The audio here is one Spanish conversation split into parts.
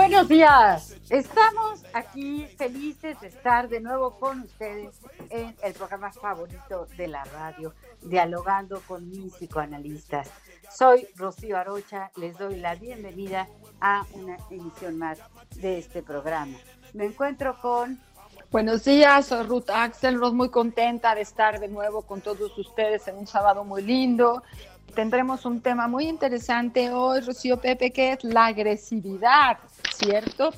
Buenos días. Estamos aquí felices de estar de nuevo con ustedes en el programa favorito de la radio, dialogando con mis psicoanalistas. Soy Rocío Arocha, les doy la bienvenida a una emisión más de este programa. Me encuentro con Buenos días, soy Ruth Axelrod, muy contenta de estar de nuevo con todos ustedes en un sábado muy lindo. Tendremos un tema muy interesante hoy, Rocío Pepe, que es la agresividad, ¿cierto?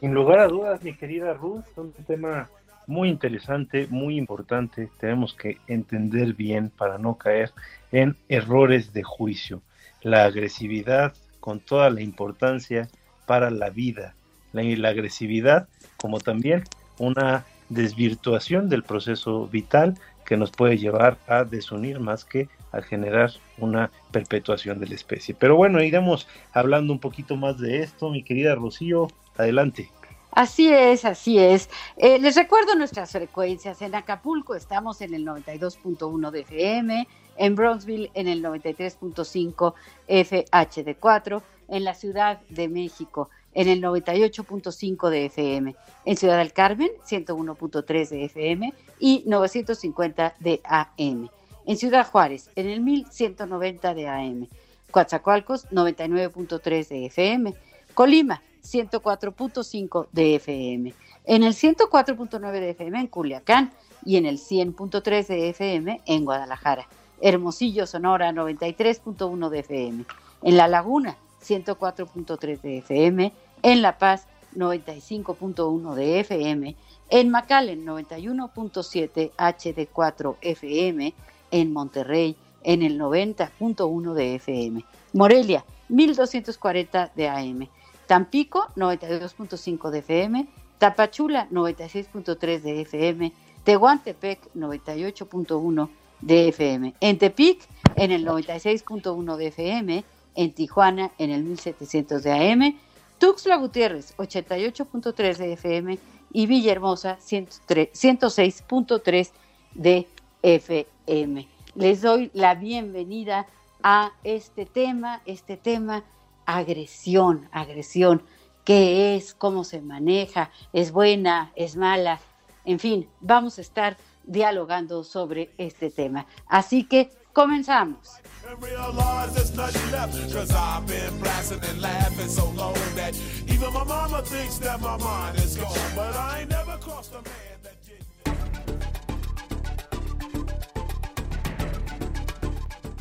Sin lugar a dudas, mi querida Ruth, un tema muy interesante, muy importante. Tenemos que entender bien para no caer en errores de juicio. La agresividad con toda la importancia para la vida. La agresividad como también una desvirtuación del proceso vital que nos puede llevar a desunir más que a generar una perpetuación de la especie. Pero bueno, iremos hablando un poquito más de esto, mi querida Rocío. Adelante. Así es, así es. Eh, les recuerdo nuestras frecuencias. En Acapulco estamos en el 92.1 de FM, en Bronzeville en el 93.5 FHD4, en la Ciudad de México en el 98.5 de FM, en Ciudad del Carmen 101.3 de FM y 950 de AM, en Ciudad Juárez en el 1190 de AM, Coatzacoalcos 99.3 de FM, Colima 104.5 de FM, en el 104.9 de FM en Culiacán y en el 100.3 de FM en Guadalajara, Hermosillo, Sonora 93.1 de FM, en La Laguna 104.3 de FM, en La Paz 95.1 de FM, en McAllen 91.7 HD4 FM, en Monterrey en el 90.1 de FM, Morelia 1240 de AM, Tampico 92.5 de FM, Tapachula 96.3 de FM, Tehuantepec 98.1 de FM, en Tepic en el 96.1 de FM, en Tijuana en el 1700 de AM, Tuxtla Gutiérrez 88.3 de FM y Villahermosa 106.3 de FM. Les doy la bienvenida a este tema, este tema agresión, agresión, qué es, cómo se maneja, es buena, es mala, en fin, vamos a estar dialogando sobre este tema. Así que comenzamos.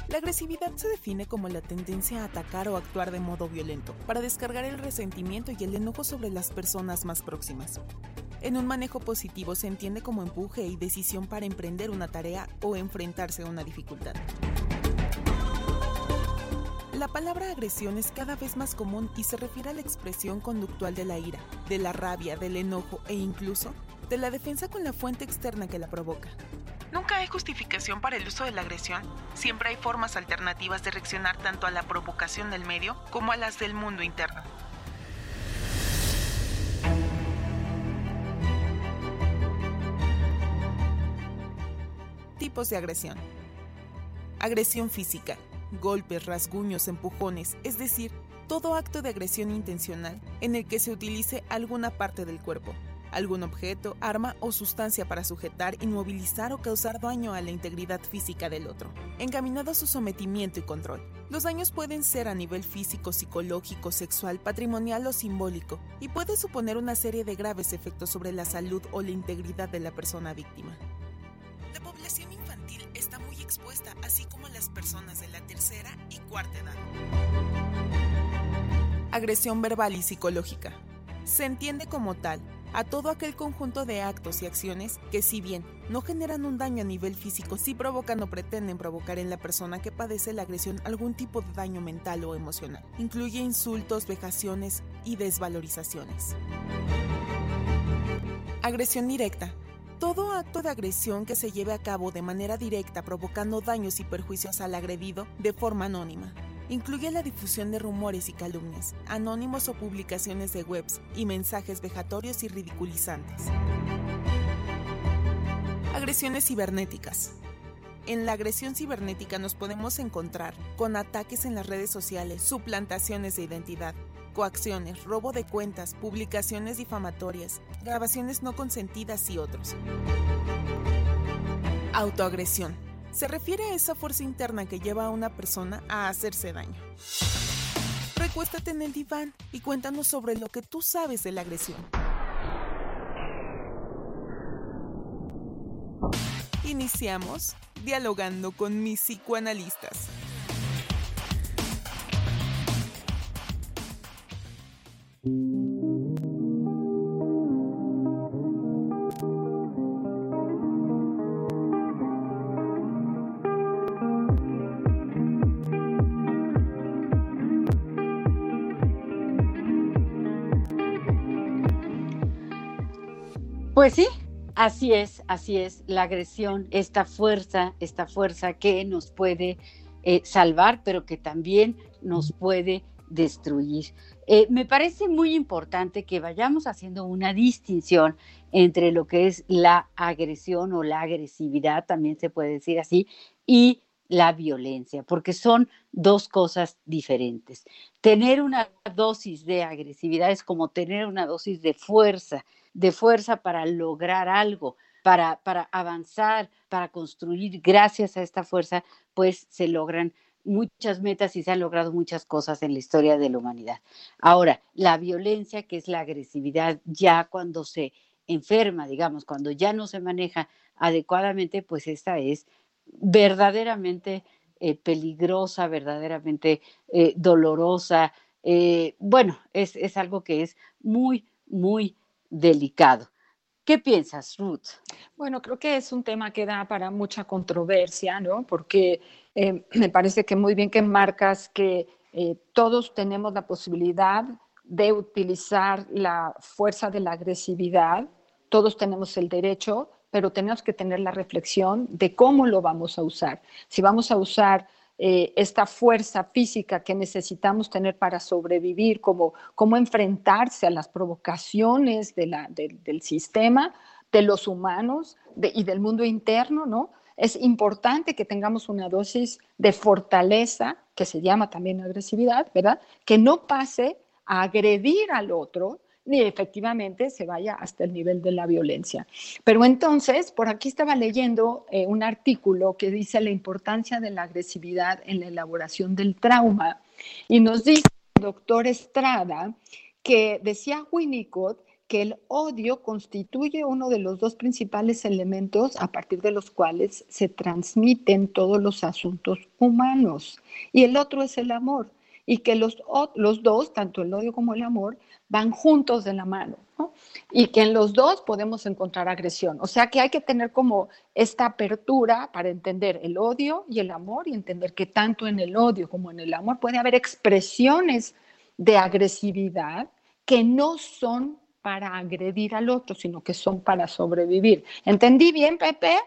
La agresividad se define como la tendencia a atacar o actuar de modo violento, para descargar el resentimiento y el enojo sobre las personas más próximas. En un manejo positivo se entiende como empuje y decisión para emprender una tarea o enfrentarse a una dificultad. La palabra agresión es cada vez más común y se refiere a la expresión conductual de la ira, de la rabia, del enojo e incluso de la defensa con la fuente externa que la provoca. Nunca hay justificación para el uso de la agresión. Siempre hay formas alternativas de reaccionar tanto a la provocación del medio como a las del mundo interno. Tipos de agresión. Agresión física. Golpes, rasguños, empujones, es decir, todo acto de agresión intencional en el que se utilice alguna parte del cuerpo, algún objeto, arma o sustancia para sujetar, inmovilizar o causar daño a la integridad física del otro, encaminado a su sometimiento y control. Los daños pueden ser a nivel físico, psicológico, sexual, patrimonial o simbólico, y puede suponer una serie de graves efectos sobre la salud o la integridad de la persona víctima. La población infantil está muy expuesta, así como las personas de la tercera y cuarta edad. Agresión verbal y psicológica. Se entiende como tal a todo aquel conjunto de actos y acciones que si bien no generan un daño a nivel físico, sí provocan o pretenden provocar en la persona que padece la agresión algún tipo de daño mental o emocional. Incluye insultos, vejaciones y desvalorizaciones. Agresión directa. Todo acto de agresión que se lleve a cabo de manera directa provocando daños y perjuicios al agredido de forma anónima, incluye la difusión de rumores y calumnias, anónimos o publicaciones de webs y mensajes vejatorios y ridiculizantes. Agresiones cibernéticas. En la agresión cibernética nos podemos encontrar con ataques en las redes sociales, suplantaciones de identidad, coacciones, robo de cuentas, publicaciones difamatorias, grabaciones no consentidas y otros. Autoagresión se refiere a esa fuerza interna que lleva a una persona a hacerse daño. Recuéstate en el diván y cuéntanos sobre lo que tú sabes de la agresión. Iniciamos dialogando con mis psicoanalistas. Pues sí, así es, así es, la agresión, esta fuerza, esta fuerza que nos puede eh, salvar, pero que también nos puede destruir. Eh, me parece muy importante que vayamos haciendo una distinción entre lo que es la agresión o la agresividad, también se puede decir así, y la violencia, porque son dos cosas diferentes. Tener una dosis de agresividad es como tener una dosis de fuerza de fuerza para lograr algo, para, para avanzar, para construir. Gracias a esta fuerza, pues se logran muchas metas y se han logrado muchas cosas en la historia de la humanidad. Ahora, la violencia, que es la agresividad, ya cuando se enferma, digamos, cuando ya no se maneja adecuadamente, pues esta es verdaderamente eh, peligrosa, verdaderamente eh, dolorosa. Eh, bueno, es, es algo que es muy, muy delicado. ¿Qué piensas, Ruth? Bueno, creo que es un tema que da para mucha controversia, ¿no? Porque eh, me parece que muy bien que marcas que eh, todos tenemos la posibilidad de utilizar la fuerza de la agresividad, todos tenemos el derecho, pero tenemos que tener la reflexión de cómo lo vamos a usar. Si vamos a usar eh, esta fuerza física que necesitamos tener para sobrevivir, como cómo enfrentarse a las provocaciones del sistema, de los humanos y del mundo interno, ¿no? Es importante que tengamos una dosis de fortaleza, que se llama también agresividad, ¿verdad? Que no pase a agredir al otro, ni efectivamente se vaya hasta el nivel de la violencia. Pero entonces, por aquí estaba leyendo eh, un artículo que dice la importancia de la agresividad en la elaboración del trauma y nos dice el doctor Estrada que decía Winnicott que el odio constituye uno de los dos principales elementos a partir de los cuales se transmiten todos los asuntos humanos. Y el otro es el amor. Y que los, los dos, tanto el odio como el amor, van juntos de la mano. Y que en los dos podemos encontrar agresión. O sea que hay que tener como esta apertura para entender el odio y el amor y entender que tanto en el odio como en el amor puede haber expresiones de agresividad que no son para agredir al otro, sino que son para sobrevivir. ¿Entendí bien, Pepe?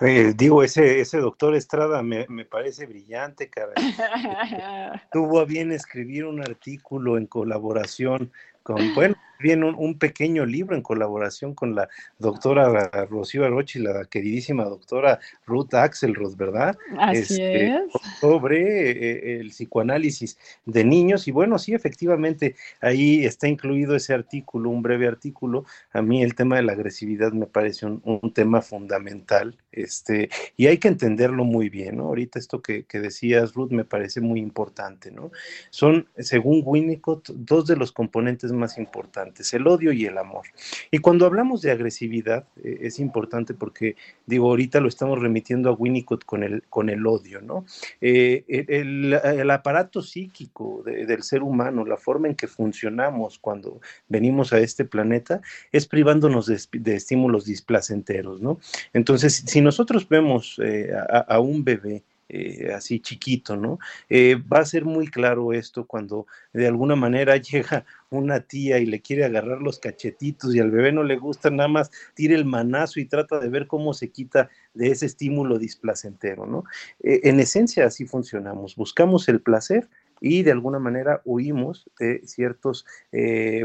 Eh, digo, ese, ese doctor Estrada me, me parece brillante, cara. Tuvo a bien escribir un artículo en colaboración con, bueno, bien un, pequeño libro en colaboración con la doctora Rocío Arochi, la queridísima doctora Ruth Axelrod, ¿verdad? Así este, es. Sobre eh, el psicoanálisis de niños. Y bueno, sí, efectivamente, ahí está incluido ese artículo, un breve artículo. A mí el tema de la agresividad me parece un, tema fundamental, este, y hay que entenderlo muy bien, ¿no? Ahorita esto que, que decías, Ruth, me parece muy importante, ¿no? Son, según Winnicott, dos de los componentes más importantes el odio y el amor. Y cuando hablamos de agresividad, eh, es importante porque, digo, ahorita lo estamos remitiendo a Winnicott con el, con el odio, ¿no? Eh, el, aparato psíquico del ser humano, la forma en que funcionamos cuando venimos a este planeta, es privándonos de, estímulos displacenteros, ¿no? Entonces, si nosotros vemos eh, a un bebé, eh, así chiquito, ¿no? Eh, va a ser muy claro esto cuando de alguna manera llega una tía y le quiere agarrar los cachetitos y al bebé no le gusta, nada más tira el manazo y trata de ver cómo se quita de ese estímulo displacentero, ¿no? Eh, en esencia así funcionamos, buscamos el placer y de alguna manera huimos de ciertos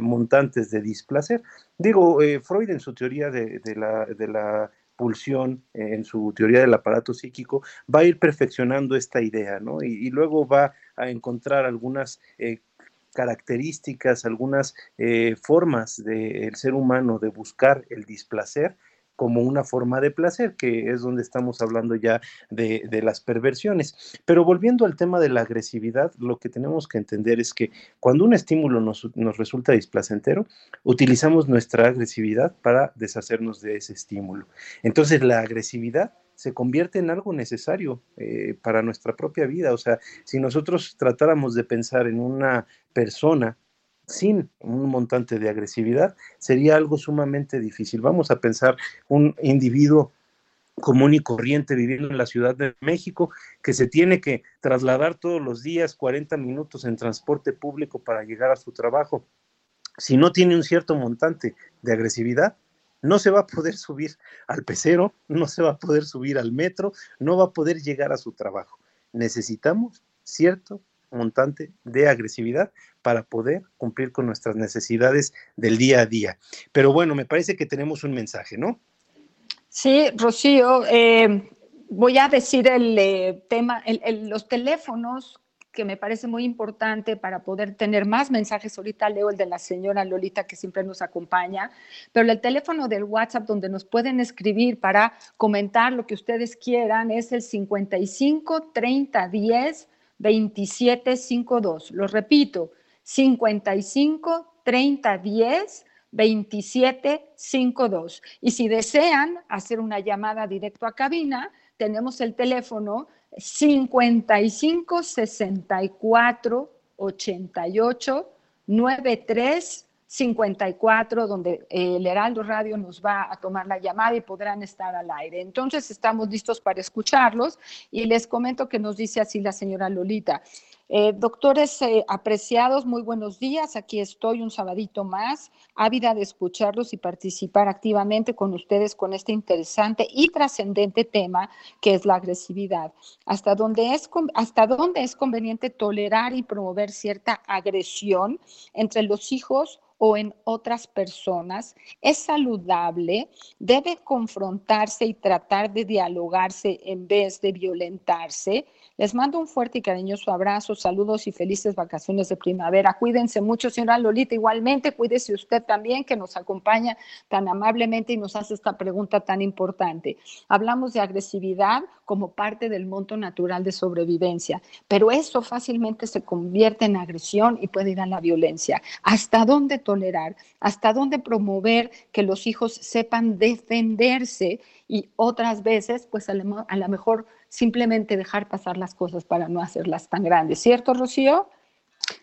montantes de displacer. Digo, Freud en su teoría de, la, de la pulsión en su teoría del aparato psíquico, va a ir perfeccionando esta idea, ¿no? Y, luego va a encontrar algunas eh, características, algunas eh, formas del ser humano de buscar el displacer como una forma de placer, que es donde estamos hablando ya de, las perversiones. Pero volviendo al tema de la agresividad, lo que tenemos que entender es que cuando un estímulo nos, resulta displacentero, utilizamos nuestra agresividad para deshacernos de ese estímulo. Entonces la agresividad se convierte en algo necesario eh, para nuestra propia vida. O sea, si nosotros tratáramos de pensar en una persona sin un montante de agresividad sería algo sumamente difícil. Vamos a pensar un individuo común y corriente viviendo en la Ciudad de México, que se tiene que trasladar todos los días 40 minutos en transporte público para llegar a su trabajo. Si no tiene un cierto montante de agresividad, no se va a poder subir al pecero, no se va a poder subir al metro, no va a poder llegar a su trabajo. Necesitamos cierto montante de agresividad para poder cumplir con nuestras necesidades del día a día. Pero bueno, me parece que tenemos un mensaje, ¿no? Sí, Rocío, eh, voy a decir el eh, tema, los teléfonos que me parece muy importante para poder tener más mensajes. Ahorita leo el de la señora Lolita que siempre nos acompaña, pero el teléfono del WhatsApp donde nos pueden escribir para comentar lo que ustedes quieran es el 55 30 10 2752. Lo repito, 55 30 10 2752. Y si desean hacer una llamada directo a cabina, tenemos el teléfono 55 64 88 93 54, donde eh, el Heraldo Radio nos va a tomar la llamada y podrán estar al aire. Entonces, estamos listos para escucharlos y les comento que nos dice así la señora Lolita. Eh, doctores eh, apreciados, muy buenos días. Aquí estoy un sabadito más, ávida de escucharlos y participar activamente con ustedes con este interesante y trascendente tema que es la agresividad. ¿Hasta dónde, es, ¿Hasta dónde es conveniente tolerar y promover cierta agresión entre los hijos o en otras personas? ¿Es saludable? ¿Debe confrontarse y tratar de dialogarse en vez de violentarse? Les mando un fuerte y cariñoso abrazo, saludos y felices vacaciones de primavera. Cuídense mucho, señora Lolita. Igualmente, cuídese usted también, que nos acompaña tan amablemente y nos hace esta pregunta tan importante. Hablamos de agresividad como parte del monto natural de sobrevivencia, pero eso fácilmente se convierte en agresión y puede ir a la violencia. ¿Hasta dónde tolerar, hasta dónde promover que los hijos sepan defenderse y otras veces, pues a lo, mejor simplemente dejar pasar las cosas para no hacerlas tan grandes. ¿Cierto, Rocío?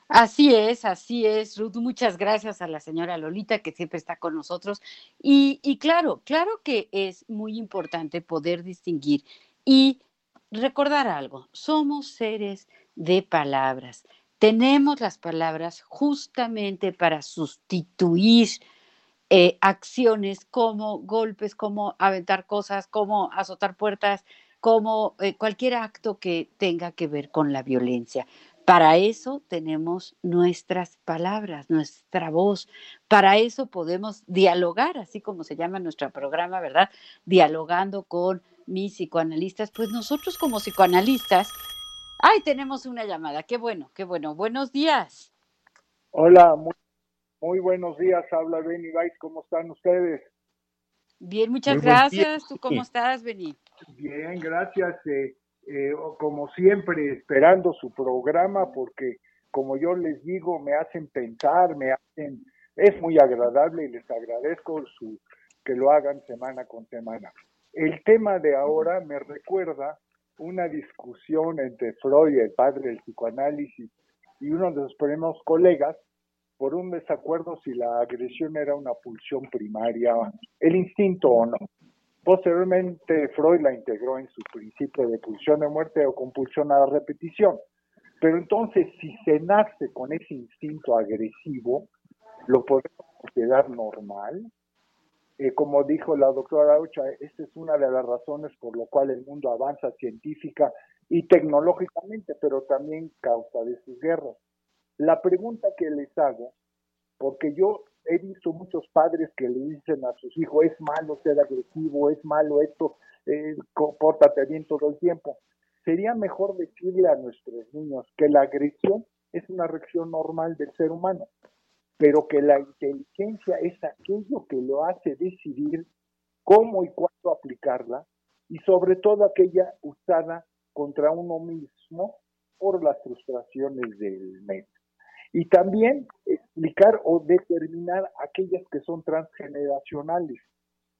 Así es, así es, Ruth. Muchas gracias a la señora Lolita que siempre está con nosotros. Y, y, claro, claro que es muy importante poder distinguir y recordar algo. Somos seres de palabras. Tenemos las palabras justamente para sustituir eh, acciones como golpes, como aventar cosas, como azotar puertas, como eh, cualquier acto que tenga que ver con la violencia. Para eso tenemos nuestras palabras, nuestra voz. Para eso podemos dialogar, así como se llama nuestro programa, ¿verdad? Dialogando con mis psicoanalistas. Pues nosotros como psicoanalistas, ay, tenemos una llamada. Qué bueno, qué bueno. Buenos días. Hola, muy, buenos días. Habla Benny Weiss. ¿Cómo están ustedes? Bien, muchas gracias. ¿Tú cómo estás, Benny? Bien, gracias. Eh, eh, como siempre, esperando su programa, porque como yo les digo, me hacen pensar, me hacen, es muy agradable y les agradezco su, que lo hagan semana con semana. El tema de ahora me recuerda una discusión entre Freud, el padre del psicoanálisis, y uno de sus primeros colegas por un desacuerdo si la agresión era una pulsión primaria, el instinto o no. Posteriormente, Freud la integró en su principio de pulsión de muerte o compulsión a la repetición. Pero entonces, si se nace con ese instinto agresivo, ¿lo podemos considerar normal? Eh, como dijo la doctora Aucha, esta es una de las razones por lo cual el mundo avanza científica y tecnológicamente, pero también causa de sus guerras. La pregunta que les hago, porque yo he visto muchos padres que le dicen a sus hijos, es malo ser agresivo, es malo esto, eh, compórtate bien todo el tiempo. Sería mejor decirle a nuestros niños que la agresión es una reacción normal del ser humano, pero que la inteligencia es aquello que lo hace decidir cómo y cuándo aplicarla y sobre todo aquella usada contra uno mismo por las frustraciones del medio. Y también explicar o determinar aquellas que son transgeneracionales,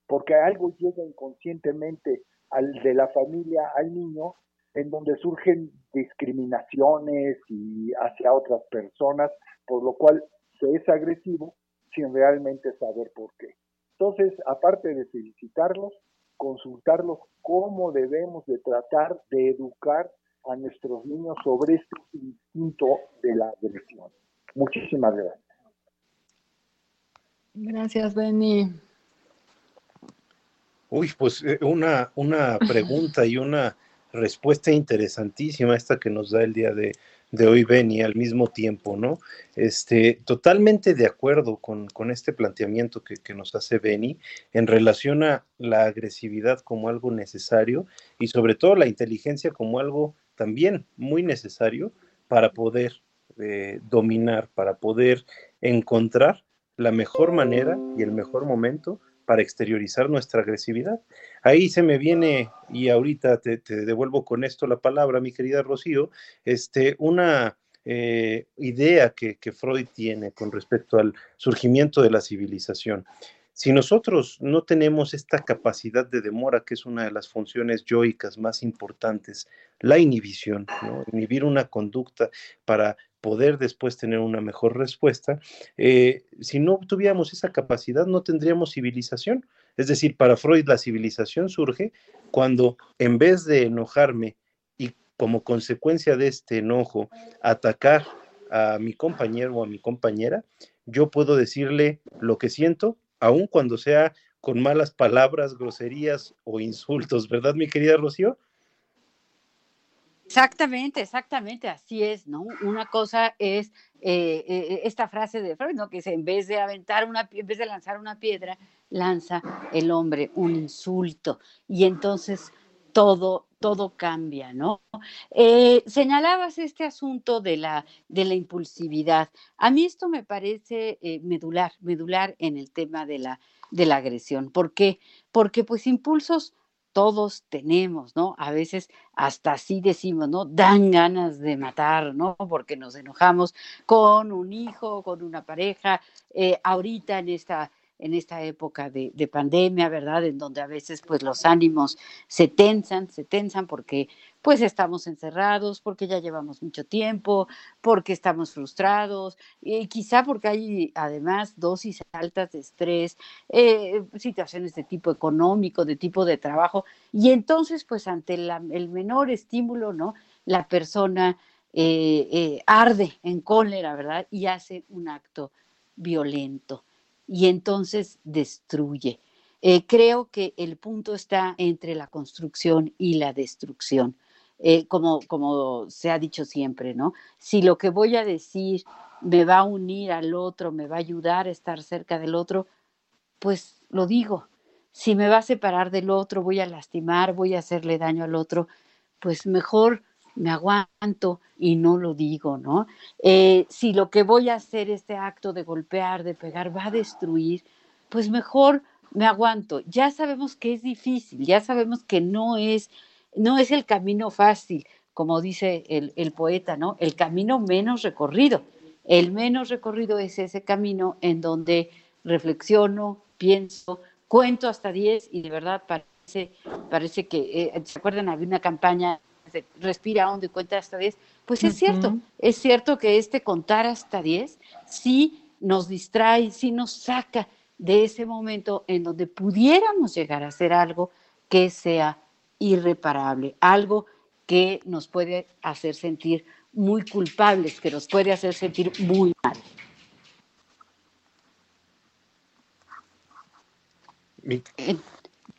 porque algo llega inconscientemente al de la familia al niño en donde surgen discriminaciones y hacia otras personas, por lo cual se es agresivo sin realmente saber por qué. Entonces, aparte de felicitarlos, consultarlos cómo debemos de tratar de educar a nuestros niños sobre este instinto de la agresión. Muchísimas gracias. Gracias, Benny. Uy, pues eh, una, una pregunta y una respuesta interesantísima esta que nos da el día de, hoy Benny al mismo tiempo, ¿no? Este, totalmente de acuerdo con, este planteamiento que, que, nos hace Benny en relación a la agresividad como algo necesario y sobre todo la inteligencia como algo también muy necesario para poder dominar, para poder encontrar la mejor manera y el mejor momento para exteriorizar nuestra agresividad. Ahí se me viene, y ahorita te, devuelvo con esto la palabra, mi querida Rocío, este, una eh, idea que, que Freud tiene con respecto al surgimiento de la civilización. Si nosotros no tenemos esta capacidad de demora, que es una de las funciones yoicas más importantes, la inhibición, inhibir una conducta para poder después tener una mejor respuesta, eh, si no tuviéramos esa capacidad no tendríamos civilización. Es decir, para Freud la civilización surge cuando en vez de enojarme y como consecuencia de este enojo atacar a mi compañero o a mi compañera, yo puedo decirle lo que siento aun cuando sea con malas palabras, groserías o insultos, ¿verdad, mi querida Rocío? Exactamente, exactamente, así es, ¿no? Una cosa es eh, eh, esta frase de Freud, ¿no? Que es en vez de aventar una, en vez de lanzar una piedra, lanza el hombre un insulto y entonces todo, todo cambia, ¿no? Eh, señalabas este asunto de la, de la impulsividad. A mí esto me parece medular, medular en el tema de la, de la agresión. ¿Por qué? Porque pues impulsos todos tenemos, ¿no? A veces hasta así decimos, ¿no? Dan ganas de matar, ¿no? Porque nos enojamos con un hijo, con una pareja, eh, ahorita en esta en esta época de, pandemia, ¿verdad? En donde a veces pues los ánimos se tensan, se tensan porque pues estamos encerrados, porque ya llevamos mucho tiempo, porque estamos frustrados, y quizá porque hay además dosis altas de estrés, eh, situaciones de tipo económico, de tipo de trabajo, y entonces pues ante el menor estímulo, ¿no? La persona eh, eh, arde en cólera, ¿verdad? Y hace un acto violento y entonces destruye. Eh, creo que el punto está entre la construcción y la destrucción, eh, como, como se ha dicho siempre, ¿no? Si lo que voy a decir me va a unir al otro, me va a ayudar a estar cerca del otro, pues lo digo. Si me va a separar del otro, voy a lastimar, voy a hacerle daño al otro, pues mejor me aguanto y no lo digo, ¿no? Eh, si lo que voy a hacer, este acto de golpear, de pegar, va a destruir, pues mejor me aguanto. Ya sabemos que es difícil, ya sabemos que no es, no es el camino fácil, como dice el, el poeta, ¿no? El camino menos recorrido. El menos recorrido es ese camino en donde reflexiono, pienso, cuento hasta 10 y de verdad parece, parece que, eh, ¿se acuerdan? Había una campaña respira hondo y cuenta hasta 10, pues es cierto, es cierto que este contar hasta 10 sí nos distrae, sí nos saca de ese momento en donde pudiéramos llegar a hacer algo que sea irreparable, algo que nos puede hacer sentir muy culpables, que nos puede hacer sentir muy mal. Mi,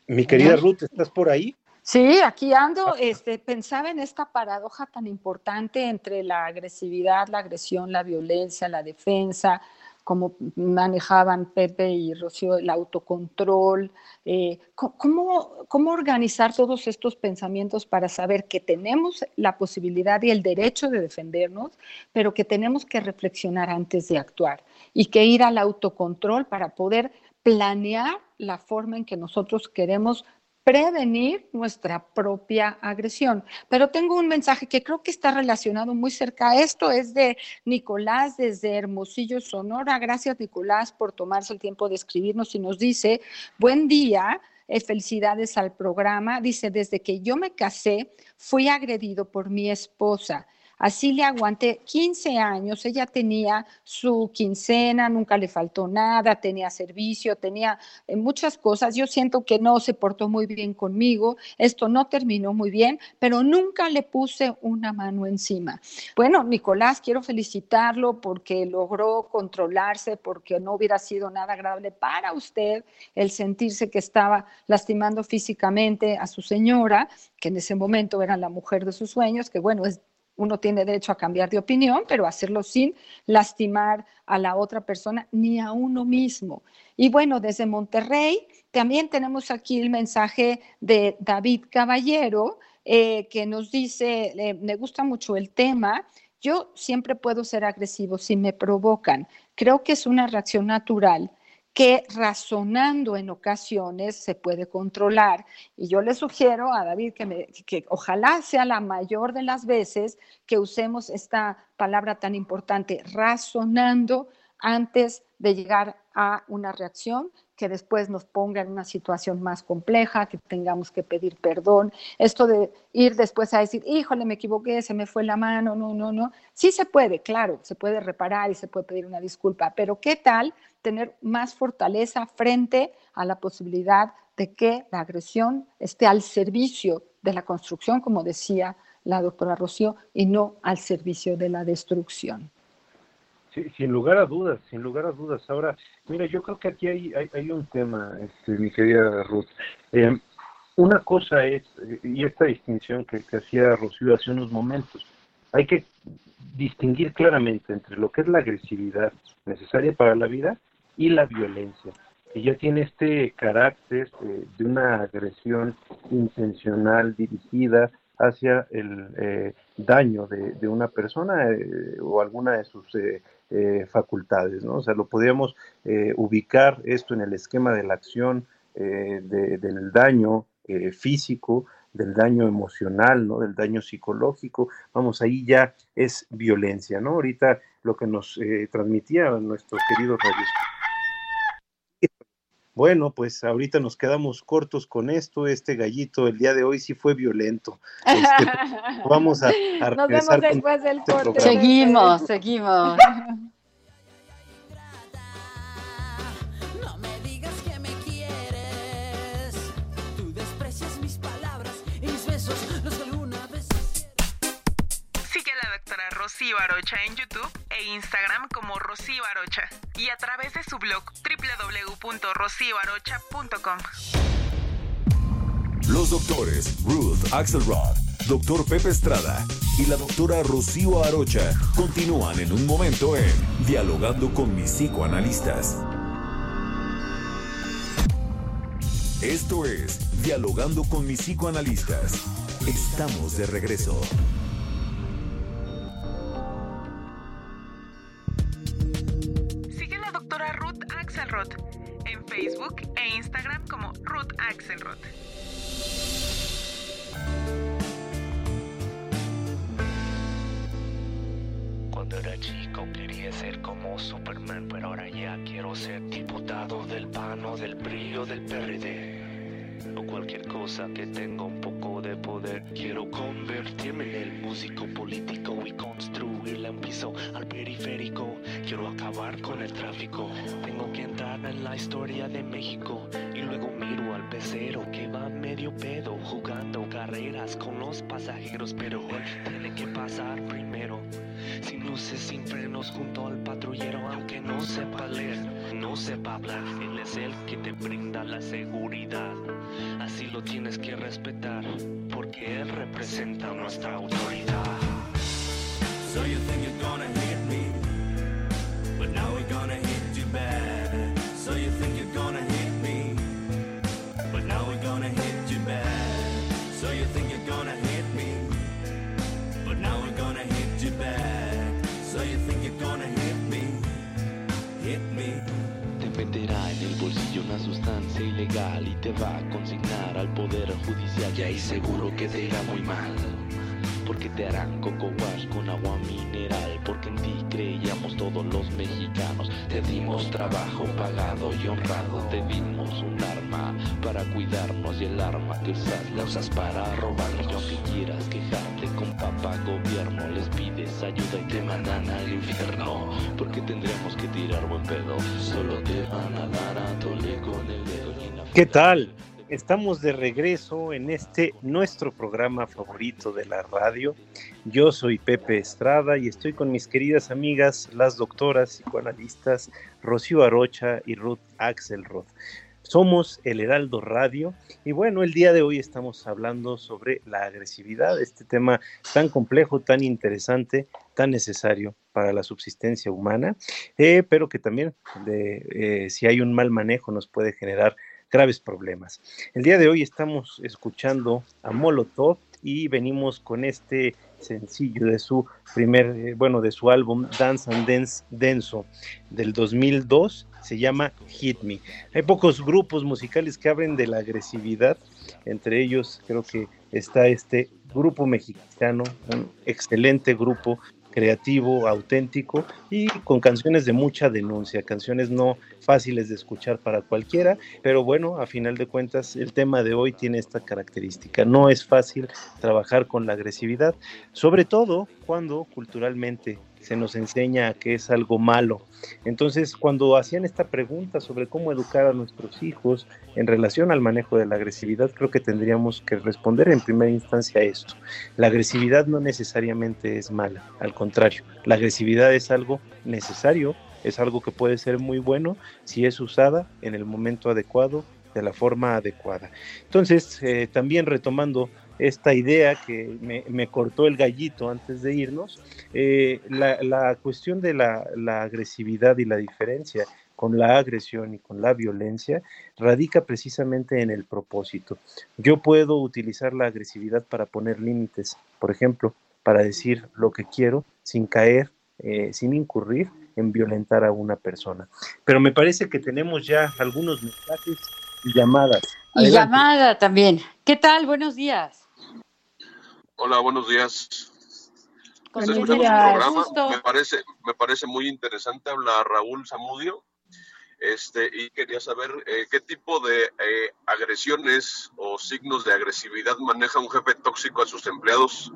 mi querida Ruth, ¿estás por ahí? Sí, aquí ando, ah. este, pensaba en esta paradoja tan importante entre la agresividad, la agresión, la violencia, la defensa, cómo manejaban Pepe y Rocío el autocontrol, eh, cómo, cómo organizar todos estos pensamientos para saber que tenemos la posibilidad y el derecho de defendernos, pero que tenemos que reflexionar antes de actuar y que ir al autocontrol para poder planear la forma en que nosotros queremos prevenir nuestra propia agresión. Pero tengo un mensaje que creo que está relacionado muy cerca esto, es de Nicolás desde Hermosillo, Sonora. Gracias, Nicolás, por tomarse el tiempo de escribirnos y nos dice, buen día. Eh, felicidades al programa. Dice, desde que yo me casé, fui agredido por mi esposa. Así le aguanté 15 años, ella tenía su quincena, nunca le faltó nada, tenía servicio, tenía eh, muchas cosas. Yo siento que no se portó muy bien conmigo, esto no terminó muy bien, pero nunca le puse una mano encima. Bueno, Nicolás, quiero felicitarlo porque logró controlarse, porque no hubiera sido nada agradable para usted el sentirse que estaba lastimando físicamente a su señora, que en ese momento era la mujer de sus sueños, que bueno, es uno tiene derecho a cambiar de opinión, pero hacerlo sin lastimar a la otra persona ni a uno mismo. Y bueno, desde Monterrey también tenemos aquí el mensaje de David Caballero, eh, que nos dice, me gusta mucho el tema, yo siempre puedo ser agresivo si me provocan. Creo que es una reacción natural que razonando en ocasiones se puede controlar. Y yo le sugiero a David que, que, ojalá sea la mayor de las veces que usemos esta palabra tan importante, razonando antes de llegar a una reacción que después nos ponga en una situación más compleja, que tengamos que pedir perdón. Esto de ir después a decir, híjole, me equivoqué, se me fue la mano, no, no, no. Sí se puede, claro, se puede reparar y se puede pedir una disculpa, pero ¿qué tal tener más fortaleza frente a la posibilidad de que la agresión esté al servicio de la construcción, como decía la doctora Rocío, y no al servicio de la destrucción? Sin lugar a dudas, sin lugar a dudas. Ahora, mira, yo creo que aquí hay, un tema, este, mi querida Ruth. Eh, una cosa es, y esta distinción que, que hacía Rocío hace unos momentos, hay que distinguir claramente entre lo que es la agresividad necesaria para la vida y la violencia, que ya tiene este carácter eh, de una agresión intencional dirigida hacia el eh, daño de, una persona o alguna de sus eh, facultades, ¿no? O sea, lo podríamos eh, ubicar esto en el esquema de la acción, eh, del daño eh, físico, del daño emocional, ¿no? Del daño psicológico. Vamos, ahí ya es violencia, ¿no? Ahorita lo que nos eh, transmitía nuestro querido Radio. Bueno, pues ahorita nos quedamos cortos con esto. Este gallito el día de hoy sí fue violento. Este, vamos a, a Nos vemos después del este corte. Seguimos, seguimos. la doctora Rocío Arocha en YouTube e Instagram como Rocío Arocha y a través de su blog www.rocioarocha.com. Los doctores Ruth Axelrod, doctor Pepe Estrada y la doctora Rocío Arocha continúan en un momento en Dialogando con mis psicoanalistas. Esto es Dialogando con mis psicoanalistas. Estamos de regreso. Axelrod. Cuando era chico quería ser como Superman, pero ahora ya quiero ser diputado del PAN o del PRI o del PRD. O cualquier cosa que tenga un poco de poder. Quiero convertirme en el músico político y construirle un piso al periférico. Quiero acabar con el tráfico. Tengo que entrar en la historia de México. Pecero que va medio pedo jugando carreras con los pasajeros. Pero él tiene que pasar primero. Sin luces, sin frenos, junto al patrullero, aunque no sepa leer, no sepa hablar, él es el que te brinda la seguridad. Así lo tienes que respetar, porque él representa nuestra autoridad. So you think you're gonna hit me, but now we're gonna ilegal y te va a consignar al poder judicial y ahí seguro que te irá muy mal. Porque te harán coco wash con agua mineral, porque en ti creíamos todos los mexicanos. Te dimos trabajo pagado y honrado, te dimos un arma para cuidarnos y el arma que usas la usas para robarnos. Y aunque quieras quejarte con papá gobierno, les pides ayuda y te mandan al infierno. Porque tendremos que tirar buen pedo, solo te van a dar a tole con el dedo. ¿Qué tal? Estamos de regreso en este nuestro programa favorito de la radio. Yo soy Pepe Estrada y estoy con mis queridas amigas, las doctoras psicoanalistas Rocío Arocha y Ruth Axelrod. Somos el Heraldo Radio y bueno, el día de hoy estamos hablando sobre la agresividad, este tema tan complejo, tan interesante, tan necesario para la subsistencia humana, eh, pero que también eh, si hay un mal manejo nos puede generar graves problemas. El día de hoy estamos escuchando a Molotov y venimos con este sencillo de su primer, eh, bueno, de su álbum Dance and Dance Denso del 2002, se llama Hit Me. Hay pocos grupos musicales que hablen de la agresividad, entre ellos creo que está este grupo mexicano, un excelente grupo creativo, auténtico y con canciones de mucha denuncia, canciones no fáciles de escuchar para cualquiera, pero bueno, a final de cuentas el tema de hoy tiene esta característica, no es fácil trabajar con la agresividad, sobre todo cuando culturalmente se nos enseña que es algo malo. Entonces, cuando hacían esta pregunta sobre cómo educar a nuestros hijos en relación al manejo de la agresividad, creo que tendríamos que responder en primera instancia a esto. La agresividad no necesariamente es mala, al contrario, la agresividad es algo necesario, es algo que puede ser muy bueno si es usada en el momento adecuado, de la forma adecuada. Entonces, eh, también retomando esta idea que me, me, cortó el gallito antes de irnos, eh, la, la, cuestión de la, la, agresividad y la diferencia con la agresión y con la violencia radica precisamente en el propósito. Yo puedo utilizar la agresividad para poner límites, por ejemplo, para decir lo que quiero sin caer, eh, sin incurrir en violentar a una persona. Pero me parece que tenemos ya algunos mensajes y llamadas. Adelante. Y llamada también. ¿Qué tal? Buenos días. Hola, buenos días. ¿Con Estoy escuchando su programa. Me parece, me parece muy interesante. Habla Raúl Zamudio. Este, y quería saber eh, qué tipo de eh, agresiones o signos de agresividad maneja un jefe tóxico a sus empleados.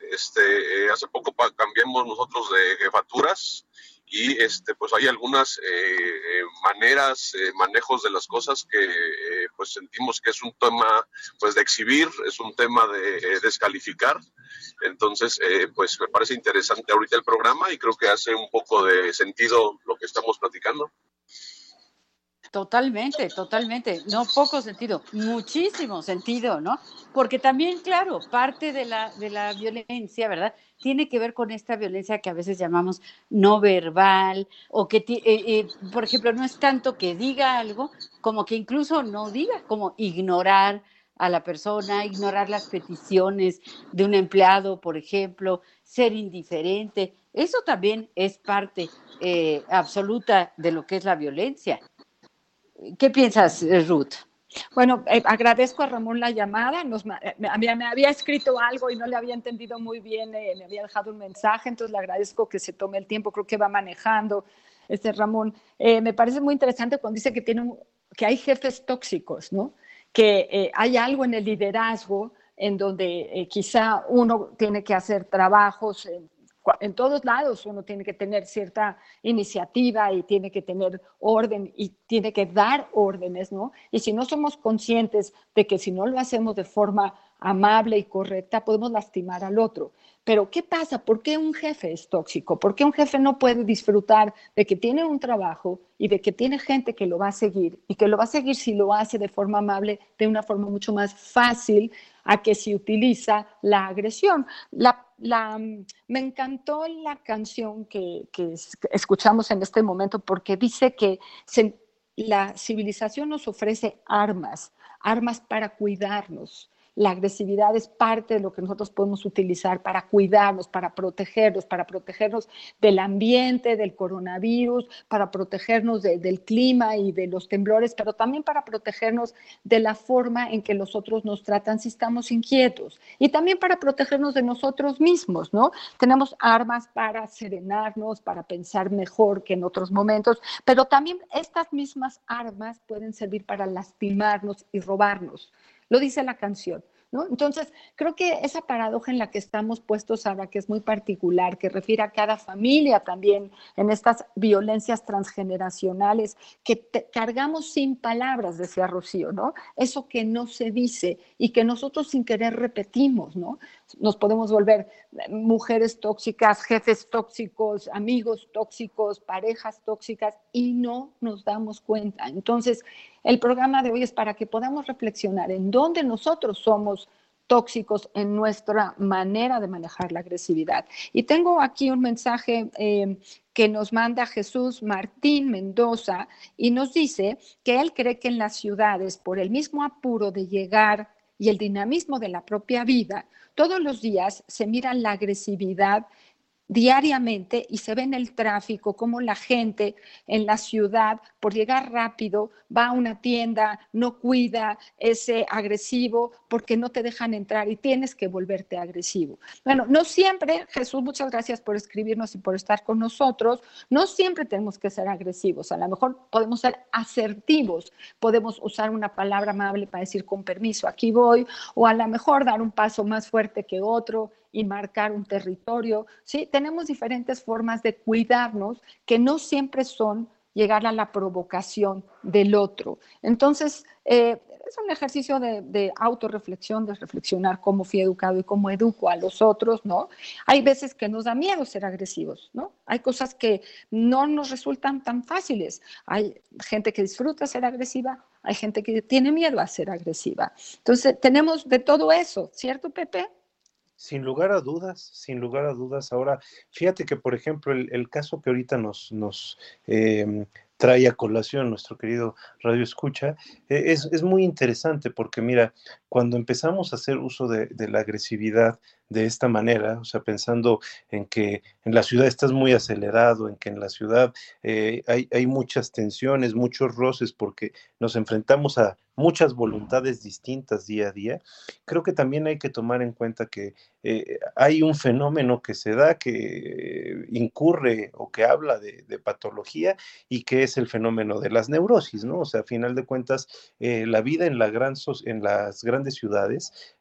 Este, eh, hace poco cambiamos nosotros de jefaturas y este, pues hay algunas eh, eh, maneras, eh, manejos de las cosas que eh, pues sentimos que es un tema pues de exhibir, es un tema de eh, descalificar. Entonces, pues me parece interesante ahorita el programa y creo que hace un poco de sentido lo que estamos platicando. Totalmente, totalmente. No poco sentido, muchísimo sentido, ¿no? Porque también, claro, parte de la, de la violencia, ¿verdad? Tiene que ver con esta violencia que a veces llamamos no verbal, o que, eh, eh, por ejemplo, no es tanto que diga algo, como que incluso no diga, como ignorar a la persona, ignorar las peticiones de un empleado, por ejemplo, ser indiferente. Eso también es parte eh, absoluta de lo que es la violencia. ¿Qué piensas, Ruth? Bueno, eh, agradezco a Ramón la llamada. Nos, eh, me, me había escrito algo y no le había entendido muy bien, eh, me había dejado un mensaje, entonces le agradezco que se tome el tiempo, creo que va manejando. Este Ramón, me parece muy interesante cuando dice que, tiene que hay jefes tóxicos, ¿no? Que hay algo en el liderazgo en donde quizá uno tiene que hacer trabajos en, todos lados, uno tiene que tener cierta iniciativa y tiene que tener orden y tiene que dar órdenes, ¿no? Y si no somos conscientes de que si no lo hacemos de forma amable y correcta, podemos lastimar al otro. Pero ¿qué pasa? ¿Por qué un jefe es tóxico? ¿Por qué un jefe no puede disfrutar de que tiene un trabajo y de que tiene gente que lo va a seguir y que lo va a seguir si lo hace de forma amable, de una forma mucho más fácil a que si utiliza la agresión? La, la, me encantó la canción que, que es- que escuchamos en este momento porque dice que se- la civilización nos ofrece armas, armas para cuidarnos. La agresividad es parte de lo que nosotros podemos utilizar para cuidarnos, para protegernos, para protegernos del ambiente, del coronavirus, para protegernos de- del clima y de los temblores, pero también para protegernos de la forma en que los otros nos tratan si estamos inquietos y también para protegernos de nosotros mismos, ¿no? Tenemos armas para serenarnos, para pensar mejor que en otros momentos, pero también estas mismas armas pueden servir para lastimarnos y robarnos. Lo dice la canción. ¿No? Entonces, creo que esa paradoja en la que estamos puestos ahora, que es muy particular, que refiere a cada familia también en estas violencias transgeneracionales, que cargamos sin palabras, decía Rocío, ¿no? Eso que no se dice y que nosotros sin querer repetimos, ¿no? Nos podemos volver mujeres tóxicas, jefes tóxicos, amigos tóxicos, parejas tóxicas y no nos damos cuenta. Entonces, el programa de hoy es para que podamos reflexionar en dónde nosotros somos tóxicos en nuestra manera de manejar la agresividad. Y tengo aquí un mensaje eh, que nos manda Jesús Martín Mendoza y nos dice que él cree que en las ciudades, por el mismo apuro de llegar y el dinamismo de la propia vida, todos los días se mira la agresividad diariamente y se ve en el tráfico cómo la gente en la ciudad, por llegar rápido, va a una tienda, no cuida, es eh, agresivo porque no te dejan entrar y tienes que volverte agresivo. Bueno, no siempre, Jesús, muchas gracias por escribirnos y por estar con nosotros, no siempre tenemos que ser agresivos, a lo mejor podemos ser asertivos, podemos usar una palabra amable para decir con permiso, aquí voy, o a lo mejor dar un paso más fuerte que otro y marcar un territorio. Sí, tenemos diferentes formas de cuidarnos que no siempre son llegar a la provocación del otro. Entonces, eh, es un ejercicio de, de autorreflexión, de reflexionar cómo fui educado y cómo educo a los otros, ¿no? Hay veces que nos da miedo ser agresivos, ¿no? Hay cosas que no nos resultan tan fáciles. Hay gente que disfruta ser agresiva, hay gente que tiene miedo a ser agresiva. Entonces, tenemos de todo eso, ¿cierto, Pepe? Sin lugar a dudas, sin lugar a dudas. Ahora, fíjate que, por ejemplo, el, el caso que ahorita nos, nos eh, trae a colación nuestro querido Radio Escucha, eh, es, es, muy interesante porque, mira, cuando empezamos a hacer uso de, de, la agresividad de esta manera, o sea, pensando en que en la ciudad estás muy acelerado, en que en la ciudad eh, hay, hay muchas tensiones, muchos roces, porque nos enfrentamos a muchas voluntades distintas día a día, creo que también hay que tomar en cuenta que eh, hay un fenómeno que se da que incurre o que habla de, patología y que es el fenómeno de las neurosis, ¿no? O sea, a final de cuentas, eh, la vida en, en las grandes ciudades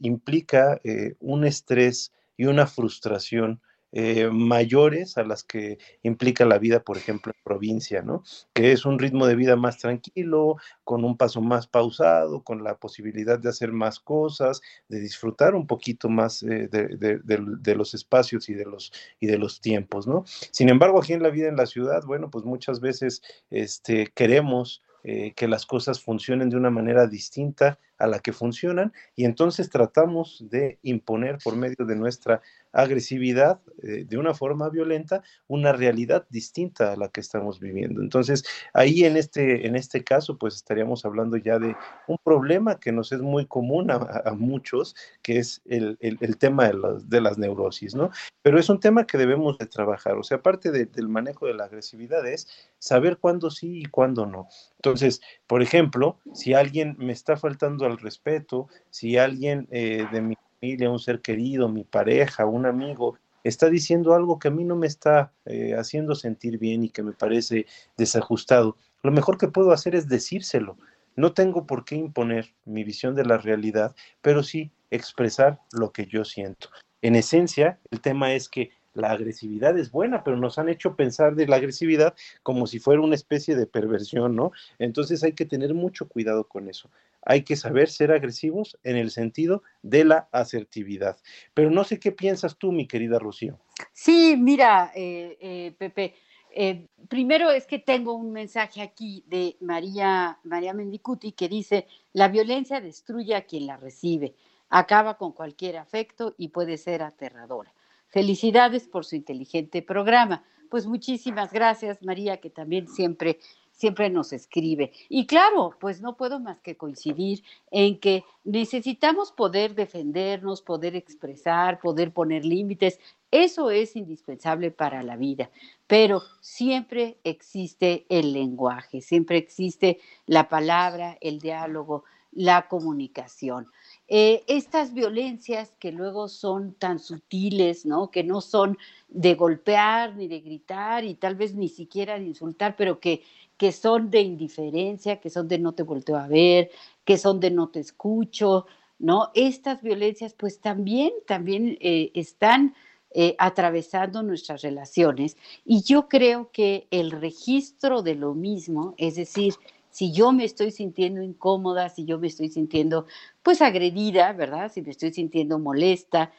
implica un estrés y una frustración eh, mayores a las que implica la vida, por ejemplo, en provincia, ¿no? Que es un ritmo de vida más tranquilo, con un paso más pausado, con la posibilidad de hacer más cosas, de disfrutar un poquito más eh, de, los espacios y de los, y de los tiempos, ¿no? Sin embargo, aquí en la vida en la ciudad, bueno, pues muchas veces este, queremos eh, que las cosas funcionen de una manera distinta a la que funcionan y entonces tratamos de imponer por medio de nuestra agresividad eh, de una forma violenta una realidad distinta a la que estamos viviendo. Entonces, ahí en este, en este caso, pues estaríamos hablando ya de un problema que nos es muy común a, muchos, que es el, tema de, las neurosis, ¿no? Pero es un tema que debemos de trabajar. O sea, aparte del manejo de la agresividad es saber cuándo sí y cuándo no. Entonces, por ejemplo, si alguien me está faltando al respeto, si alguien eh, de mi un ser querido, mi pareja, un amigo, está diciendo algo que a mí no me está eh, haciendo sentir bien y que me parece desajustado, lo mejor que puedo hacer es decírselo. No tengo por qué imponer mi visión de la realidad, pero sí expresar lo que yo siento. En esencia, el tema es que la agresividad es buena, pero nos han hecho pensar de la agresividad como si fuera una especie de perversión, ¿no? Entonces hay que tener mucho cuidado con eso. Hay que saber ser agresivos en el sentido de la asertividad. Pero no sé qué piensas tú, mi querida Rocío. Sí, mira, eh, eh, Pepe. Eh, primero es que tengo un mensaje aquí de María, María Mendicuti que dice, la violencia destruye a quien la recibe, acaba con cualquier afecto y puede ser aterradora. Felicidades por su inteligente programa. Pues muchísimas gracias, María, que también siempre siempre nos escribe. Y claro, pues no puedo más que coincidir en que necesitamos poder defendernos, poder expresar, poder poner límites. Eso es indispensable para la vida, pero siempre existe el lenguaje, siempre existe la palabra, el diálogo, la comunicación. Eh, estas violencias que luego son tan sutiles, ¿no? Que no son de golpear ni de gritar y tal vez ni siquiera de insultar, pero que, que son de indiferencia, que son de no te volteo a ver, que son de no te escucho, ¿no? Estas violencias pues también, también eh, están eh, atravesando nuestras relaciones y yo creo que el registro de lo mismo, es decir, si yo me estoy sintiendo incómoda, si yo me estoy sintiendo pues agredida, ¿verdad? Si me estoy sintiendo molesta,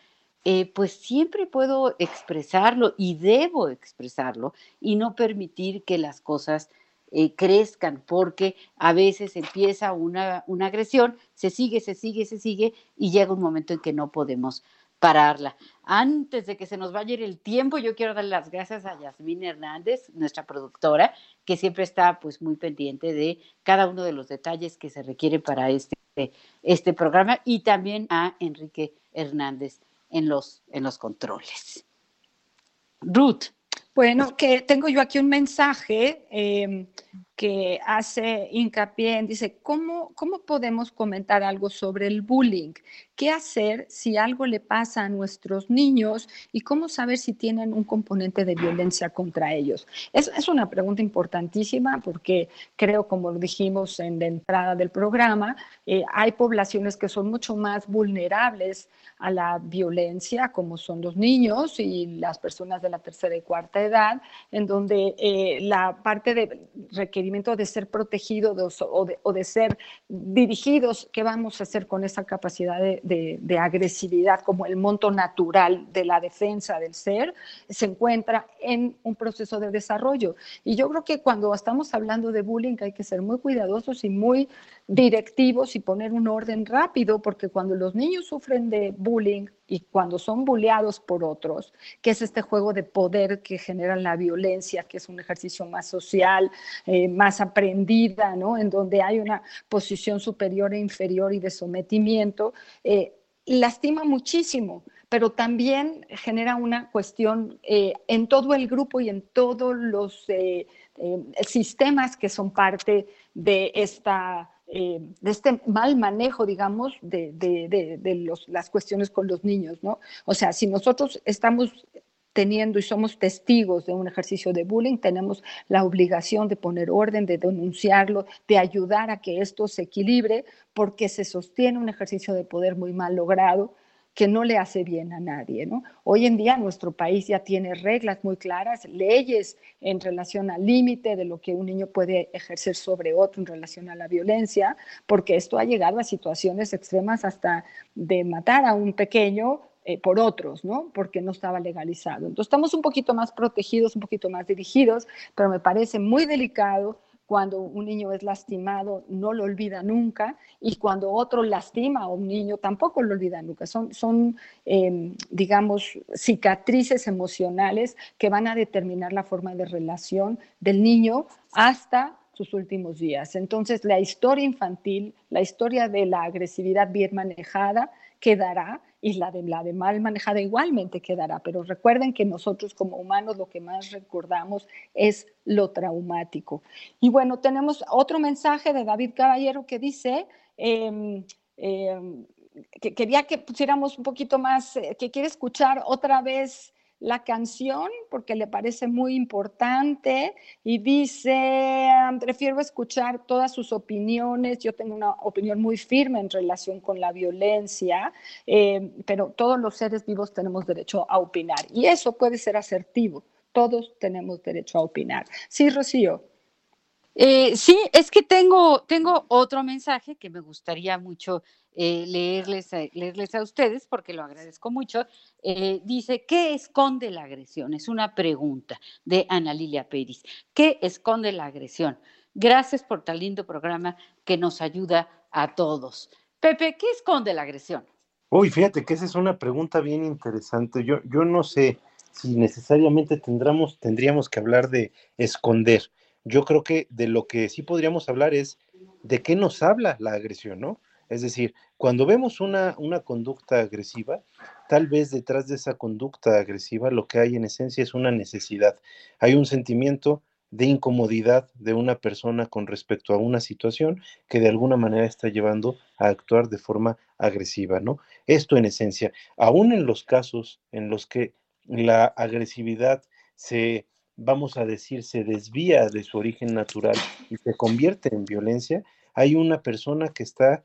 eh, pues siempre puedo expresarlo y debo expresarlo y no permitir que las cosas eh, crezcan, porque a veces empieza una, una agresión, se sigue, se sigue, se sigue y llega un momento en que no podemos pararla. Antes de que se nos vaya el tiempo, yo quiero dar las gracias a Yasmín Hernández, nuestra productora, que siempre está pues muy pendiente de cada uno de los detalles que se requiere para este, este programa y también a Enrique Hernández en los, en los controles. Ruth. Bueno, que tengo yo aquí un mensaje em, que hace hincapié en, dice, ¿cómo, ¿cómo podemos comentar algo sobre el bullying? ¿Qué hacer si algo le pasa a nuestros niños y cómo saber si tienen un componente de violencia contra ellos? Es, es una pregunta importantísima porque creo, como lo dijimos en la entrada del programa, eh, hay poblaciones que son mucho más vulnerables a la violencia, como son los niños y las personas de la tercera y cuarta edad, en donde eh, la parte de requerimiento de ser protegidos o de, ser dirigidos, ¿qué vamos a hacer con esa capacidad de, agresividad como el monto natural de la defensa del ser? Se encuentra en un proceso de desarrollo. Y yo creo que cuando estamos hablando de bullying hay que ser muy cuidadosos y muy directivos y poner un orden rápido, porque cuando los niños sufren de bullying y cuando son bulleados por otros, que es este juego de poder que genera la violencia, que es un ejercicio más social, eh, más aprendida, ¿no? en donde hay una posición superior e inferior y de sometimiento, eh, lastima muchísimo pero también genera una cuestión eh, en todo el grupo y en todos los sistemas que son parte de esta eh, de este mal manejo, digamos, de, de, de, los, las cuestiones con los niños, ¿no? O sea, si nosotros estamos teniendo y somos testigos de un ejercicio de bullying, tenemos la obligación de poner orden, de denunciarlo, de ayudar a que esto se equilibre, porque se sostiene un ejercicio de poder muy mal logrado que no le hace bien a nadie. ¿no? Hoy en día nuestro país ya tiene reglas muy claras, leyes en relación al límite de lo que un niño puede ejercer sobre otro en relación a la violencia, porque esto ha llegado a situaciones extremas hasta de matar a un pequeño eh, por otros, ¿no? Porque no estaba legalizado. Entonces estamos un poquito más protegidos, un poquito más dirigidos, pero me parece muy delicado cuando un niño es lastimado, no lo olvida nunca, y cuando otro lastima a un niño, tampoco lo olvida nunca. Son, son eh, digamos, cicatrices emocionales que van a determinar la forma de relación del niño hasta sus últimos días. Entonces, la historia infantil, la historia de la agresividad bien manejada, quedará y la de, la de mal manejada igualmente quedará. Pero recuerden que nosotros como humanos lo que más recordamos es lo traumático. Y bueno, tenemos otro mensaje de David Caballero que dice... Eh, eh, que quería que pusiéramos un poquito más, eh, que quiere escuchar otra vez la canción porque le parece muy importante y dice, prefiero escuchar todas sus opiniones, yo tengo una opinión muy firme en relación con la violencia, eh, pero todos los seres vivos tenemos derecho a opinar y eso puede ser asertivo, todos tenemos derecho a opinar. Sí, Rocío. Eh, sí, es que tengo, tengo otro mensaje que me gustaría mucho eh, leerles, a, ustedes, porque lo agradezco mucho. Eh, dice, ¿qué esconde la agresión? Es una pregunta de Ana Lilia Pérez. ¿Qué esconde la agresión? Gracias por tan lindo programa que nos ayuda a todos. Pepe, ¿qué esconde la agresión? Uy, fíjate que esa es una pregunta bien interesante. Yo, yo no sé si necesariamente tendríamos, tendríamos que hablar de esconder. Yo creo que de lo que sí podríamos hablar es de qué nos habla la agresión, ¿no? Es decir, cuando vemos una, una conducta agresiva, tal vez detrás de esa conducta agresiva lo que hay en esencia es una necesidad. Hay un sentimiento de incomodidad de una persona con respecto a una situación que de alguna manera está llevando a actuar de forma agresiva, ¿no? Esto en esencia, aún en los casos en los que la agresividad se, vamos a decir, se desvía de su origen natural y se convierte en violencia, hay una persona que está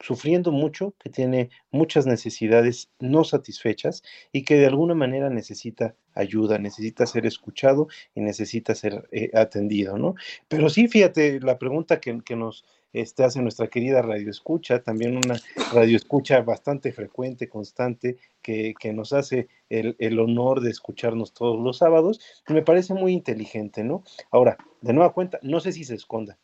sufriendo mucho, que tiene muchas necesidades no satisfechas y que de alguna manera necesita ayuda, necesita ser escuchado y necesita ser eh, atendido, ¿no? Pero sí, fíjate, la pregunta que, que nos este, hace nuestra querida Radio Escucha, también una Radio Escucha bastante frecuente, constante, que, que nos hace el, el, honor de escucharnos todos los sábados, me parece muy inteligente, ¿no? Ahora, de nueva cuenta, no sé si se esconda.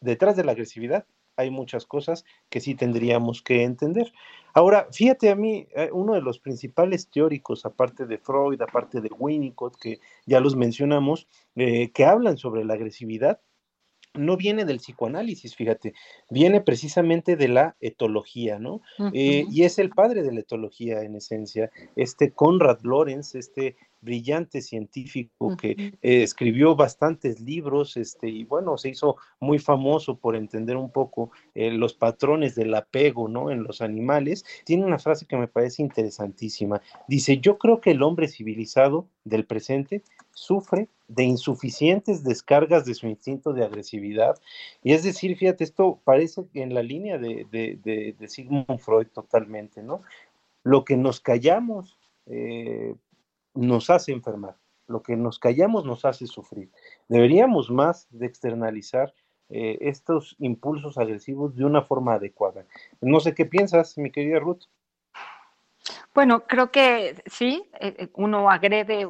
Detrás de la agresividad hay muchas cosas que sí tendríamos que entender. Ahora, fíjate a mí, eh, uno de los principales teóricos, aparte de Freud, aparte de Winnicott, que ya los mencionamos, eh, que hablan sobre la agresividad, no viene del psicoanálisis, fíjate, viene precisamente de la etología, ¿no? Uh -huh. eh, y es el padre de la etología en esencia, este Conrad Lorenz, este brillante científico que eh, escribió bastantes libros, este, y bueno, se hizo muy famoso por entender un poco eh, los patrones del apego, ¿no? En los animales. Tiene una frase que me parece interesantísima. Dice, yo creo que el hombre civilizado del presente sufre de insuficientes descargas de su instinto de agresividad. Y es decir, fíjate, esto parece en la línea de, de, de, Sigmund Freud totalmente, ¿no? Lo que nos callamos eh, nos hace enfermar. Lo que nos callamos nos hace sufrir. Deberíamos más de externalizar eh, estos impulsos agresivos de una forma adecuada. No sé qué piensas, mi querida Ruth. Bueno, creo que sí, eh, uno agrede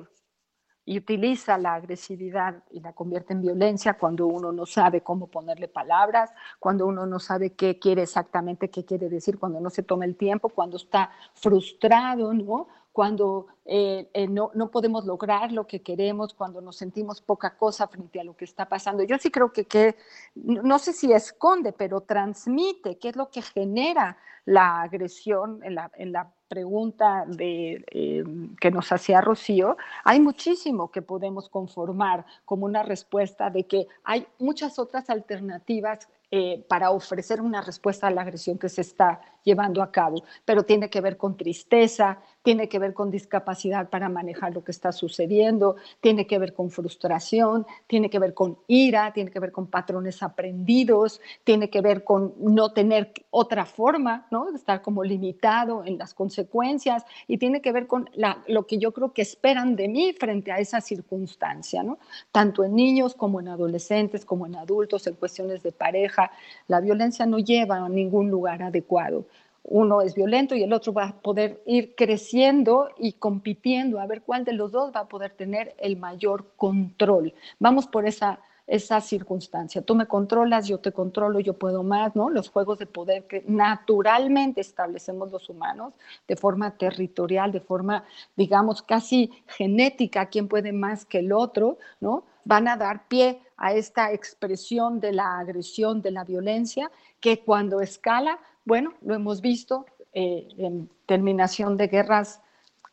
y utiliza la agresividad y la convierte en violencia cuando uno no sabe cómo ponerle palabras, cuando uno no sabe qué quiere exactamente, qué quiere decir, cuando no se toma el tiempo, cuando está frustrado, ¿no? cuando eh, eh, no, no, podemos lograr lo que queremos, cuando nos sentimos poca cosa frente a lo que está pasando. Yo sí creo que, que no sé si esconde, pero transmite, qué es lo que genera la agresión en la, en la pregunta de, eh, que nos hacía Rocío, hay muchísimo que podemos conformar como una respuesta de que hay muchas otras alternativas eh, para ofrecer una respuesta a la agresión que se está llevando a cabo, pero tiene que ver con tristeza, tiene que ver con discapacidad para manejar lo que está sucediendo, tiene que ver con frustración, tiene que ver con ira, tiene que ver con patrones aprendidos, tiene que ver con no tener otra forma, ¿no? Estar como limitado en las consecuencias y tiene que ver con lo que yo creo que esperan de mí frente a esa circunstancia, ¿no? Tanto en niños como en adolescentes, como en adultos, en cuestiones de pareja. La violencia no lleva a ningún lugar adecuado uno es violento y el otro va a poder ir creciendo y compitiendo a ver cuál de los dos va a poder tener el mayor control. Vamos por esa, esa circunstancia. Tú me controlas, yo te controlo, yo puedo más, ¿no? Los juegos de poder que naturalmente establecemos los humanos de forma territorial, de forma, digamos, casi genética, quién puede más que el otro, ¿no? Van a dar pie a esta expresión de la agresión, de la violencia, que cuando escala bueno, lo hemos visto eh, en terminación de guerras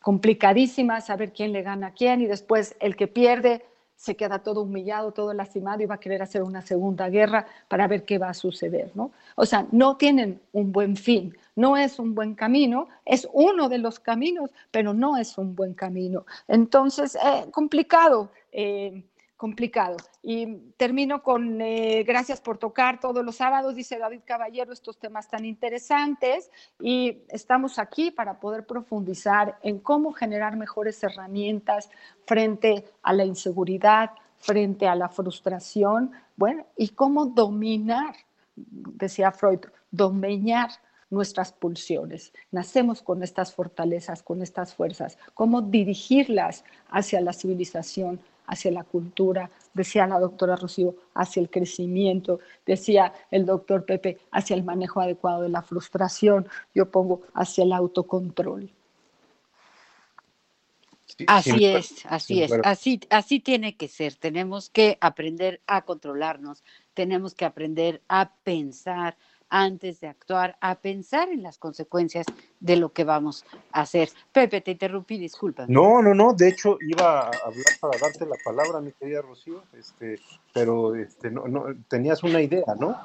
complicadísimas, saber quién le gana a quién y después el que pierde se queda todo humillado, todo lastimado y va a querer hacer una segunda guerra para ver qué va a suceder, ¿no? O sea, no tienen un buen fin, no es un buen camino, es uno de los caminos, pero no es un buen camino. Entonces, eh, complicado. Eh, complicado. Y termino con eh, gracias por tocar todos los sábados, dice David Caballero, estos temas tan interesantes y estamos aquí para poder profundizar en cómo generar mejores herramientas frente a la inseguridad, frente a la frustración, bueno, y cómo dominar, decía Freud, dominar nuestras pulsiones. Nacemos con estas fortalezas, con estas fuerzas, cómo dirigirlas hacia la civilización, hacia la cultura, decía la doctora Rocío, hacia el crecimiento, decía el doctor Pepe, hacia el manejo adecuado de la frustración, yo pongo hacia el autocontrol. así es, así es, así, así tiene que ser. Tenemos que aprender a controlarnos, tenemos que aprender a pensar, antes de actuar, a pensar en las consecuencias de lo que vamos a hacer. Pepe, te interrumpí, disculpa. No, no, no, de hecho iba a hablar para darte la palabra, mi querida Rocío, este, pero este, no, no, tenías una idea, ¿no?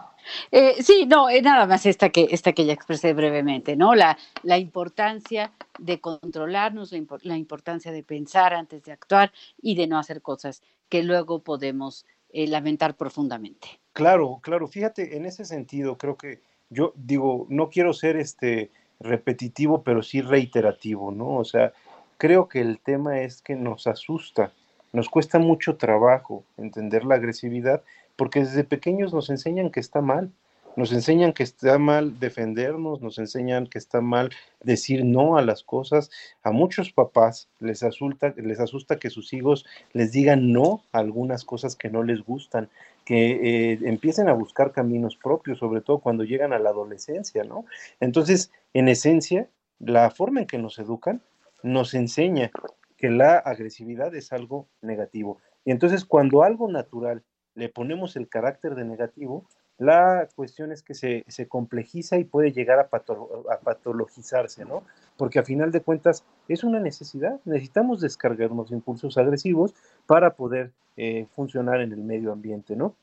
Eh, sí, no, es nada más esta que, esta que ya expresé brevemente, ¿no? La, la importancia de controlarnos, la, importancia de pensar antes de actuar y de no hacer cosas que luego podemos eh, lamentar profundamente. Claro, claro, fíjate, en ese sentido creo que yo digo, no quiero ser este repetitivo, pero sí reiterativo, ¿no? O sea, creo que el tema es que nos asusta, nos cuesta mucho trabajo entender la agresividad, porque desde pequeños nos enseñan que está mal, nos enseñan que está mal defendernos, nos enseñan que está mal decir no a las cosas. A muchos papás les asusta, les asusta que sus hijos les digan no a algunas cosas que no les gustan que eh, empiecen a buscar caminos propios, sobre todo cuando llegan a la adolescencia, ¿no? Entonces, en esencia, la forma en que nos educan nos enseña que la agresividad es algo negativo. Y entonces, cuando algo natural le ponemos el carácter de negativo, la cuestión es que se, complejiza y puede llegar a, patologizarse, ¿no? Porque a final de cuentas es una necesidad. Necesitamos descargar unos impulsos agresivos para poder eh, funcionar en el medio ambiente, ¿no?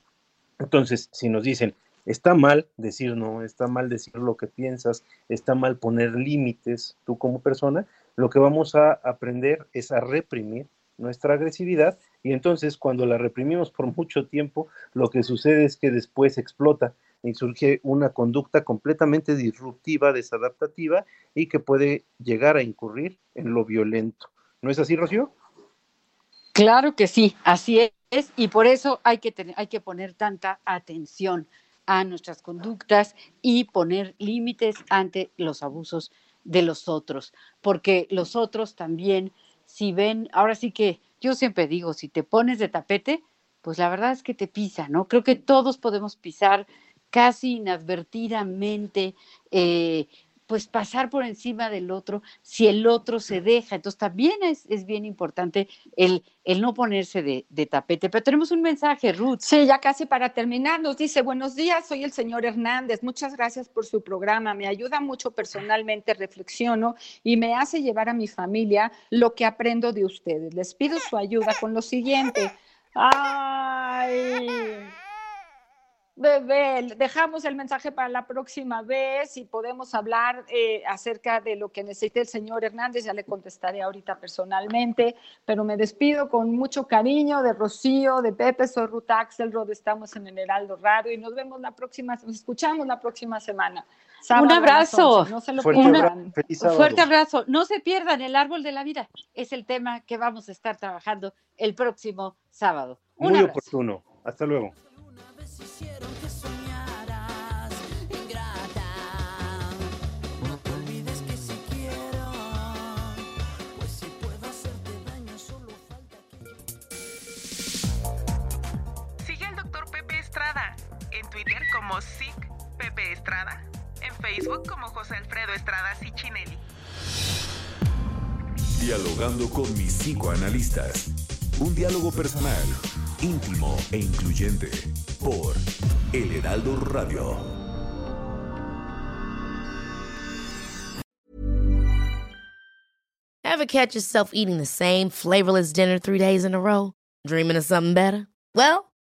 Entonces, si nos dicen, está mal decir no, está mal decir lo que piensas, está mal poner límites tú como persona, lo que vamos a aprender es a reprimir nuestra agresividad y entonces cuando la reprimimos por mucho tiempo, lo que sucede es que después explota y surge una conducta completamente disruptiva, desadaptativa y que puede llegar a incurrir en lo violento. ¿No es así, Rocío? Claro que sí, así es, y por eso hay que, tener, hay que poner tanta atención a nuestras conductas y poner límites ante los abusos de los otros, porque los otros también, si ven, ahora sí que yo siempre digo, si te pones de tapete, pues la verdad es que te pisa, ¿no? Creo que todos podemos pisar casi inadvertidamente eh, pues pasar por encima del otro si el otro se deja. Entonces también es, bien importante el, el no ponerse de, de, tapete. Pero tenemos un mensaje, Ruth. Sí, ya casi para terminar, nos dice, buenos días, soy el señor Hernández, muchas gracias por su programa, me ayuda mucho personalmente, reflexiono y me hace llevar a mi familia lo que aprendo de ustedes. Les pido su ayuda con lo siguiente. Ay. Bebé, dejamos el mensaje para la próxima vez y podemos hablar eh, acerca de lo que necesite el señor Hernández. Ya le contestaré ahorita personalmente, pero me despido con mucho cariño de Rocío, de Pepe, soy Ruth Axelrod, estamos en el Heraldo Radio y nos vemos la próxima, nos escuchamos la próxima semana. Sábado Un abrazo. 11, no se lo Fuerte pierdan. Fuerte abrazo. No se pierdan el árbol de la vida. Es el tema que vamos a estar trabajando el próximo sábado. Un Muy abrazo. oportuno. Hasta luego. Twitter como SIC Pepe Estrada, en Facebook como José Alfredo Estrada Ciccinelli. Dialogando con mis psicoanalistas. Un diálogo personal, íntimo e incluyente. Por El Heraldo Radio. Ever catch yourself eating the same flavorless dinner three days in a row? Dreaming of something better? Well,